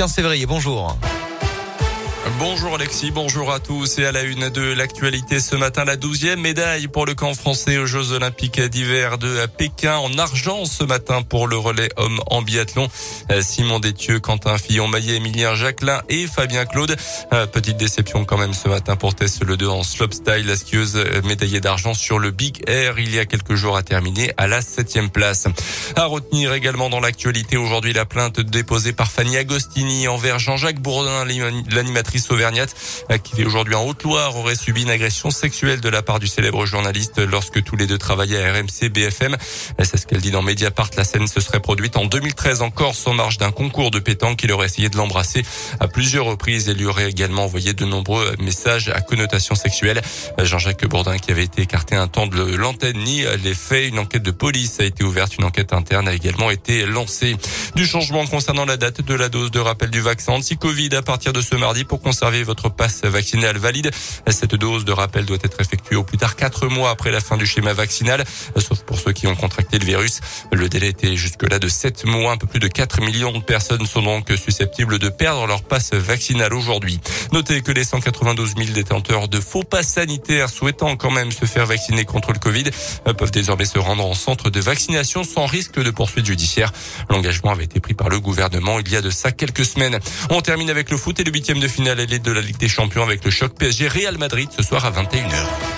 15 février. Bonjour. Bonjour Alexis, bonjour à tous et à la une de l'actualité ce matin, la douzième médaille pour le camp français aux Jeux Olympiques d'hiver de Pékin en argent ce matin pour le relais homme en biathlon. Simon Détieux, Quentin Fillon, Maillet, Emilien Jacquelin et Fabien Claude. Petite déception quand même ce matin pour Tess Le 2 en slopestyle, la skieuse médaillée d'argent sur le Big Air il y a quelques jours a terminé à la septième place. À retenir également dans l'actualité aujourd'hui la plainte déposée par Fanny Agostini envers Jean-Jacques Bourdin, l'animateur Auvergnate, euh, qui aujourd'hui en Haute-Loire aurait subi une agression sexuelle de la part du célèbre journaliste lorsque tous les deux travaillaient à RMC BFM. Euh, c'est ce qu'elle dit dans Mediapart. La scène se serait produite en 2013 en Corse en marge d'un concours de pétanque. qu'il aurait essayé de l'embrasser à plusieurs reprises et lui aurait également envoyé de nombreux messages à connotation sexuelle. Euh, Jean-Jacques Bourdin qui avait été écarté un temps de l'antenne ni les faits. Une enquête de police a été ouverte. Une enquête interne a également été lancée. Du changement concernant la date de la dose de rappel du vaccin anti-Covid à partir de ce mardi pour conserver votre passe vaccinal valide. Cette dose de rappel doit être effectuée au plus tard quatre mois après la fin du schéma vaccinal, sauf pour ceux qui ont contracté le virus. Le délai était jusque-là de 7 mois. Un peu plus de 4 millions de personnes sont donc susceptibles de perdre leur passe vaccinal aujourd'hui. Notez que les 192 000 détenteurs de faux passes sanitaires souhaitant quand même se faire vacciner contre le Covid peuvent désormais se rendre en centre de vaccination sans risque de poursuite judiciaire. L'engagement avait été pris par le gouvernement il y a de ça quelques semaines. On termine avec le foot et le huitième de finale de la Ligue des Champions avec le choc PSG Real Madrid ce soir à 21h.